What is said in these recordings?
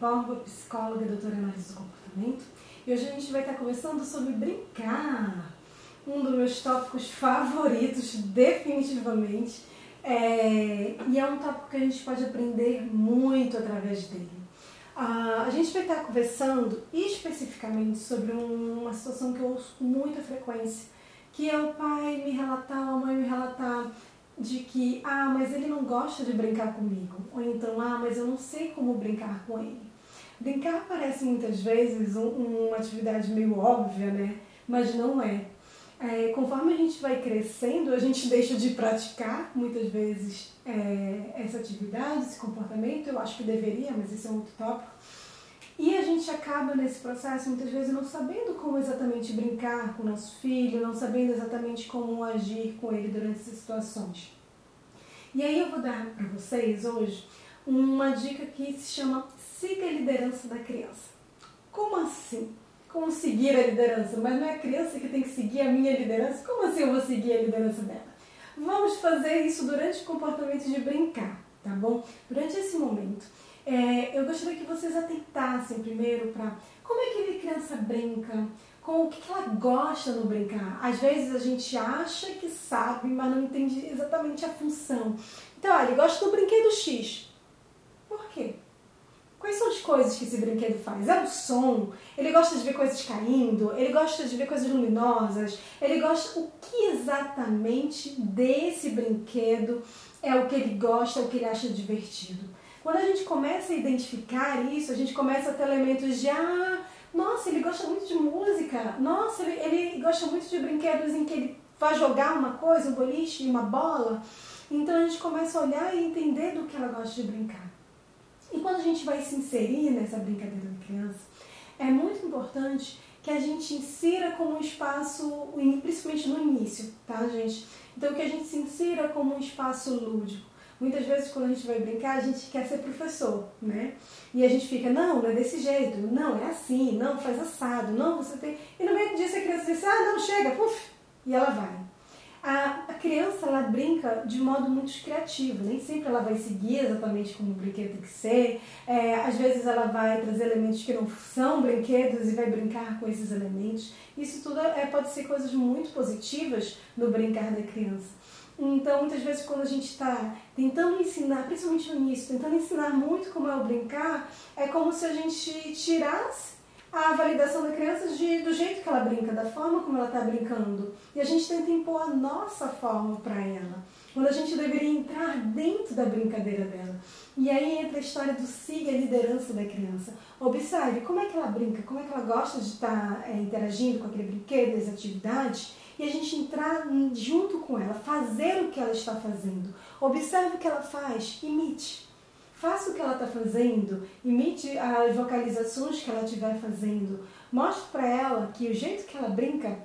Borba, psicóloga e doutora em análise do comportamento. E hoje a gente vai estar conversando sobre brincar, um dos meus tópicos favoritos, definitivamente. É... E é um tópico que a gente pode aprender muito através dele. Uh, a gente vai estar conversando especificamente sobre uma situação que eu ouço com muita frequência, que é o pai me relatar, a mãe me relatar de que, ah, mas ele não gosta de brincar comigo. Ou então, ah, mas eu não sei como brincar com ele. Brincar parece muitas vezes um, uma atividade meio óbvia, né? Mas não é. é. Conforme a gente vai crescendo, a gente deixa de praticar muitas vezes é, essa atividade, esse comportamento. Eu acho que deveria, mas esse é um outro tópico. E a gente acaba nesse processo muitas vezes não sabendo como exatamente brincar com o nosso filho, não sabendo exatamente como agir com ele durante essas situações. E aí eu vou dar para vocês hoje uma dica que se chama Siga a liderança da criança. Como assim? Como seguir a liderança? Mas não é a criança que tem que seguir a minha liderança? Como assim eu vou seguir a liderança dela? Vamos fazer isso durante o comportamento de brincar, tá bom? Durante esse momento. É, eu gostaria que vocês atentassem primeiro para como é que a criança brinca, com o que ela gosta no brincar. Às vezes a gente acha que sabe, mas não entende exatamente a função. Então, olha, ele gosta do brinquedo X. Por quê? Quais são as coisas que esse brinquedo faz? É o som? Ele gosta de ver coisas caindo? Ele gosta de ver coisas luminosas? Ele gosta. O que exatamente desse brinquedo é o que ele gosta, é o que ele acha divertido? Quando a gente começa a identificar isso, a gente começa a ter elementos de ah, nossa, ele gosta muito de música, nossa, ele, ele gosta muito de brinquedos em que ele vai jogar uma coisa, um boliche, uma bola. Então a gente começa a olhar e entender do que ela gosta de brincar. E quando a gente vai se inserir nessa brincadeira da criança, é muito importante que a gente insira como um espaço, principalmente no início, tá, gente? Então que a gente se insira como um espaço lúdico. Muitas vezes, quando a gente vai brincar, a gente quer ser professor, né? E a gente fica, não, não é desse jeito, não, é assim, não, faz assado, não, você tem. E no meio dia, a criança diz, ah, não, chega, puf, e ela vai. A, a criança, ela brinca de modo muito criativo, nem sempre ela vai seguir exatamente como o brinquedo tem que ser. É, às vezes, ela vai trazer elementos que não são brinquedos e vai brincar com esses elementos. Isso tudo é, pode ser coisas muito positivas no brincar da criança. Então, muitas vezes, quando a gente está tentando ensinar, principalmente no início, tentando ensinar muito como é o brincar, é como se a gente tirasse a validação da criança de, do jeito que ela brinca, da forma como ela está brincando. E a gente tenta impor a nossa forma para ela, quando a gente deveria entrar dentro da brincadeira dela. E aí entra a história do siga a liderança da criança. Observe como é que ela brinca, como é que ela gosta de estar tá, é, interagindo com aquele brinquedo, as atividades e a gente entrar junto com ela, fazer o que ela está fazendo. Observe o que ela faz, imite. Faça o que ela está fazendo, imite as vocalizações que ela estiver fazendo. Mostre para ela que o jeito que ela brinca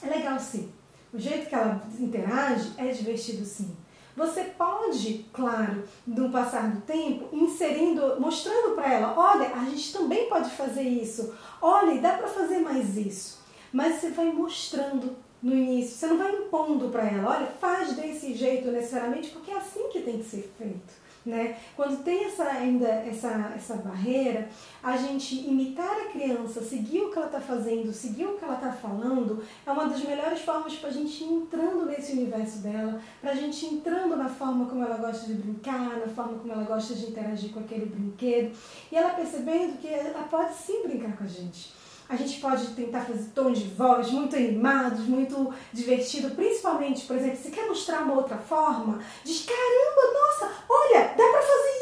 é legal sim. O jeito que ela interage é divertido sim. Você pode, claro, no passar do tempo, inserindo, mostrando para ela, olha, a gente também pode fazer isso. Olha, dá para fazer mais isso. Mas você vai mostrando no início. Você não vai impondo para ela, olha, faz desse jeito necessariamente, porque é assim que tem que ser feito. Né? Quando tem essa, ainda essa, essa barreira, a gente imitar a criança, seguir o que ela está fazendo, seguir o que ela está falando, é uma das melhores formas para a gente ir entrando nesse universo dela, para a gente ir entrando na forma como ela gosta de brincar, na forma como ela gosta de interagir com aquele brinquedo, e ela percebendo que ela pode sim brincar com a gente. A gente pode tentar fazer tons de voz muito animados, muito divertido, principalmente, por exemplo, se quer mostrar uma outra forma, diz: caramba, nossa, olha, dá para fazer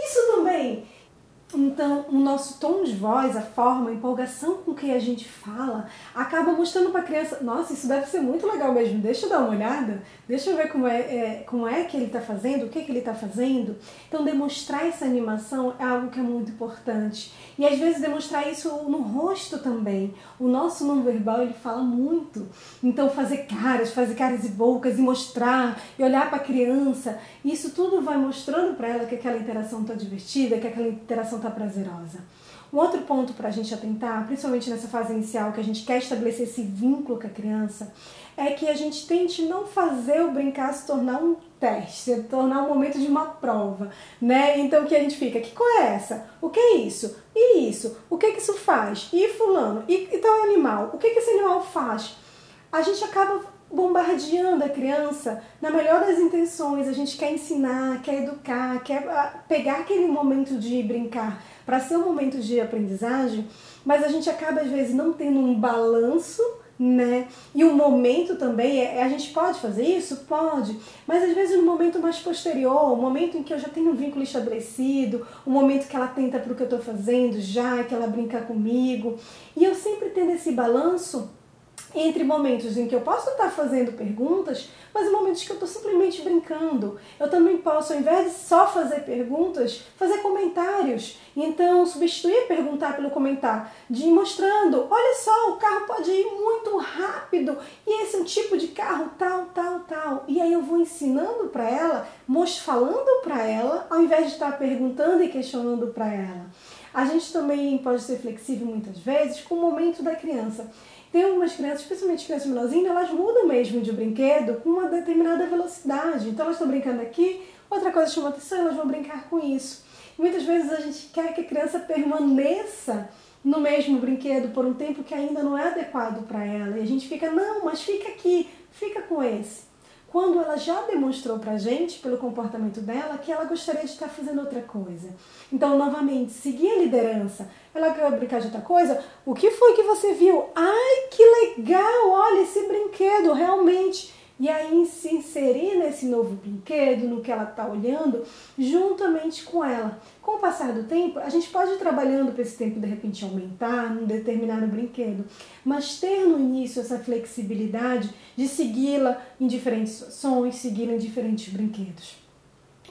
isso também. Então, o nosso tom de voz, a forma, a empolgação com que a gente fala, acaba mostrando para a criança: nossa, isso deve ser muito legal mesmo, deixa eu dar uma olhada, deixa eu ver como é, é como é que ele está fazendo, o que, que ele está fazendo. Então, demonstrar essa animação é algo que é muito importante. E às vezes demonstrar isso no rosto também. O nosso não verbal ele fala muito. Então, fazer caras, fazer caras e bocas e mostrar, e olhar para a criança, isso tudo vai mostrando para ela que aquela interação está divertida, que aquela interação está prazerosa. Um outro ponto para a gente atentar, principalmente nessa fase inicial que a gente quer estabelecer esse vínculo com a criança, é que a gente tente não fazer o brincar se tornar um teste, se tornar um momento de uma prova, né? Então que a gente fica, que cor é essa? O que é isso? E isso? O que que isso faz? E fulano? E, e tal animal? O que que esse animal faz? A gente acaba bombardeando a criança na melhor das intenções. A gente quer ensinar, quer educar, quer ah, pegar aquele momento de brincar para ser um momento de aprendizagem, mas a gente acaba às vezes não tendo um balanço né? E o momento também, é, a gente pode fazer isso? Pode, mas às vezes no momento mais posterior, o momento em que eu já tenho um vínculo estabelecido, o momento que ela tenta para o que eu estou fazendo já, que ela brinca comigo, e eu sempre tendo esse balanço entre momentos em que eu posso estar fazendo perguntas, mas momentos que eu estou simplesmente brincando. Eu também posso, ao invés de só fazer perguntas, fazer comentários. Então, substituir perguntar pelo comentar, de mostrando, olha só, o carro pode ir muito rápido, e esse é um tipo de carro tal, tal, tal. E aí eu vou ensinando para ela, falando para ela, ao invés de estar perguntando e questionando para ela. A gente também pode ser flexível muitas vezes com o momento da criança. Tem algumas crianças, especialmente crianças menorzinhas, elas mudam mesmo de brinquedo com uma determinada velocidade. Então elas estão brincando aqui, outra coisa chama atenção, elas vão brincar com isso. Muitas vezes a gente quer que a criança permaneça no mesmo brinquedo por um tempo que ainda não é adequado para ela. E a gente fica, não, mas fica aqui, fica com esse quando ela já demonstrou pra gente, pelo comportamento dela, que ela gostaria de estar fazendo outra coisa. Então, novamente, seguir a liderança. Ela quer brincar de outra coisa? O que foi que você viu? Ai, que legal! Olha esse brinquedo, realmente e aí se inserir nesse novo brinquedo, no que ela está olhando, juntamente com ela. Com o passar do tempo, a gente pode ir trabalhando para esse tempo de repente aumentar num determinado brinquedo, mas ter no início essa flexibilidade de segui-la em diferentes situações, segui-la em diferentes brinquedos.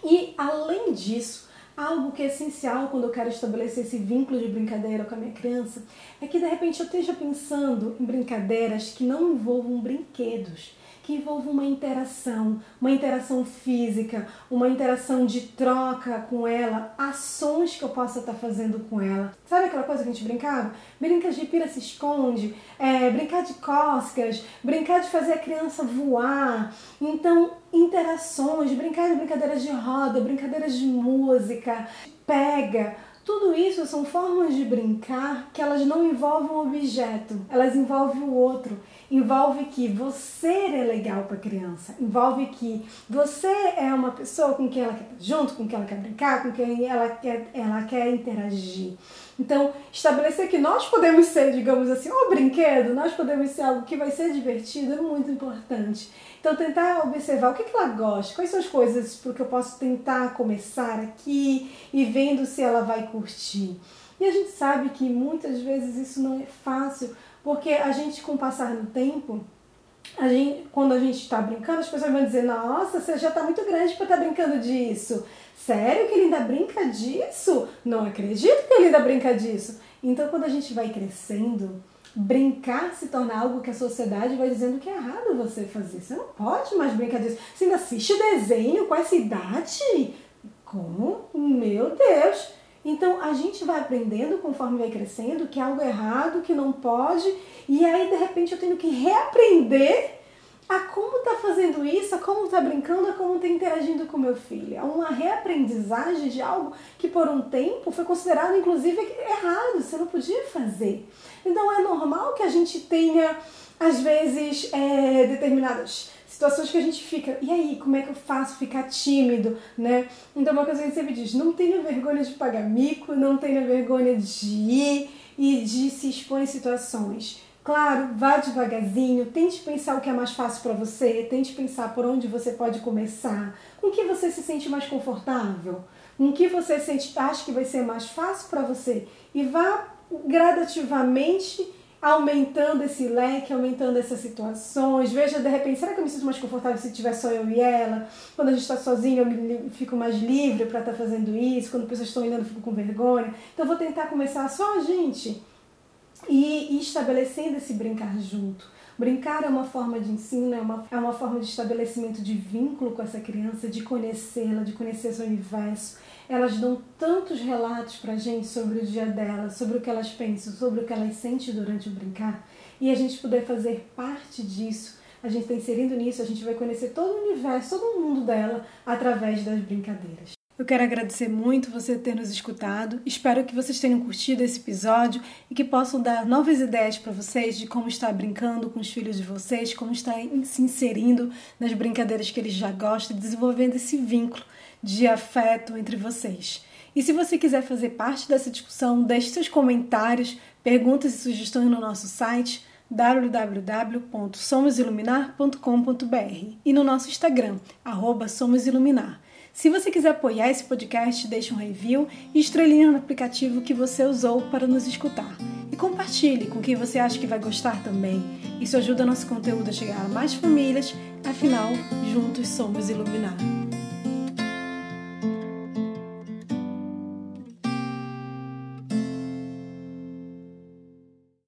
E além disso, algo que é essencial quando eu quero estabelecer esse vínculo de brincadeira com a minha criança é que de repente eu esteja pensando em brincadeiras que não envolvam brinquedos que envolva uma interação, uma interação física, uma interação de troca com ela, ações que eu possa estar fazendo com ela. Sabe aquela coisa que a gente brincava? Brinca de pira se esconde, é, brincar de coscas, brincar de fazer a criança voar. Então, interações, brincar de brincadeiras de roda, brincadeiras de música, pega tudo isso são formas de brincar que elas não envolvem um objeto, elas envolvem o outro. Envolve que você é legal para a criança, envolve que você é uma pessoa com quem ela quer estar junto, com quem ela quer brincar, com quem ela quer, ela quer interagir. Então, estabelecer que nós podemos ser, digamos assim, um brinquedo, nós podemos ser algo que vai ser divertido é muito importante. Então, tentar observar o que, que ela gosta, quais são as coisas porque eu posso tentar começar aqui e vendo se ela vai curtir. E a gente sabe que muitas vezes isso não é fácil, porque a gente, com o passar do tempo, a gente, quando a gente está brincando, as pessoas vão dizer: Nossa, você já está muito grande para estar tá brincando disso. Sério que ele ainda brinca disso? Não acredito que ele ainda brinca disso. Então, quando a gente vai crescendo, brincar se torna algo que a sociedade vai dizendo que é errado você fazer. Você não pode mais brincar disso. Você ainda assiste desenho com essa idade? Como? Meu Deus! Então a gente vai aprendendo conforme vai crescendo que é algo errado, que não pode, e aí de repente eu tenho que reaprender a como tá fazendo isso, a como tá brincando, a como tá interagindo com meu filho. É uma reaprendizagem de algo que por um tempo foi considerado inclusive errado, você não podia fazer. Então é normal que a gente tenha, às vezes, é, determinadas situações que a gente fica, e aí, como é que eu faço ficar tímido, né? Então uma coisa que a gente sempre diz, não tenha vergonha de pagar mico, não tenha vergonha de ir e de se expor em situações Claro, vá devagarzinho, tente pensar o que é mais fácil para você, tente pensar por onde você pode começar, com que você se sente mais confortável, com que você sente, acha que vai ser mais fácil para você e vá gradativamente aumentando esse leque, aumentando essas situações. Veja de repente, será que eu me sinto mais confortável se tiver só eu e ela? Quando a gente está sozinho, eu me, fico mais livre para estar tá fazendo isso. Quando pessoas estão olhando, eu fico com vergonha. Então, vou tentar começar só a gente e, e estabelecendo esse brincar junto. Brincar é uma forma de ensino, é uma, é uma forma de estabelecimento de vínculo com essa criança, de conhecê-la, de conhecer seu universo. Elas dão tantos relatos pra gente sobre o dia delas, sobre o que elas pensam, sobre o que elas sentem durante o brincar. E a gente poder fazer parte disso, a gente está inserindo nisso, a gente vai conhecer todo o universo, todo o mundo dela através das brincadeiras. Eu quero agradecer muito você ter nos escutado. Espero que vocês tenham curtido esse episódio e que possam dar novas ideias para vocês de como estar brincando com os filhos de vocês, como estar se inserindo nas brincadeiras que eles já gostam, desenvolvendo esse vínculo de afeto entre vocês. E se você quiser fazer parte dessa discussão, deixe seus comentários, perguntas e sugestões no nosso site www.somosiluminar.com.br e no nosso Instagram, @somosiluminar. Se você quiser apoiar esse podcast, deixe um review e estrelinha no aplicativo que você usou para nos escutar. E compartilhe com quem você acha que vai gostar também. Isso ajuda nosso conteúdo a chegar a mais famílias, afinal, juntos somos iluminar.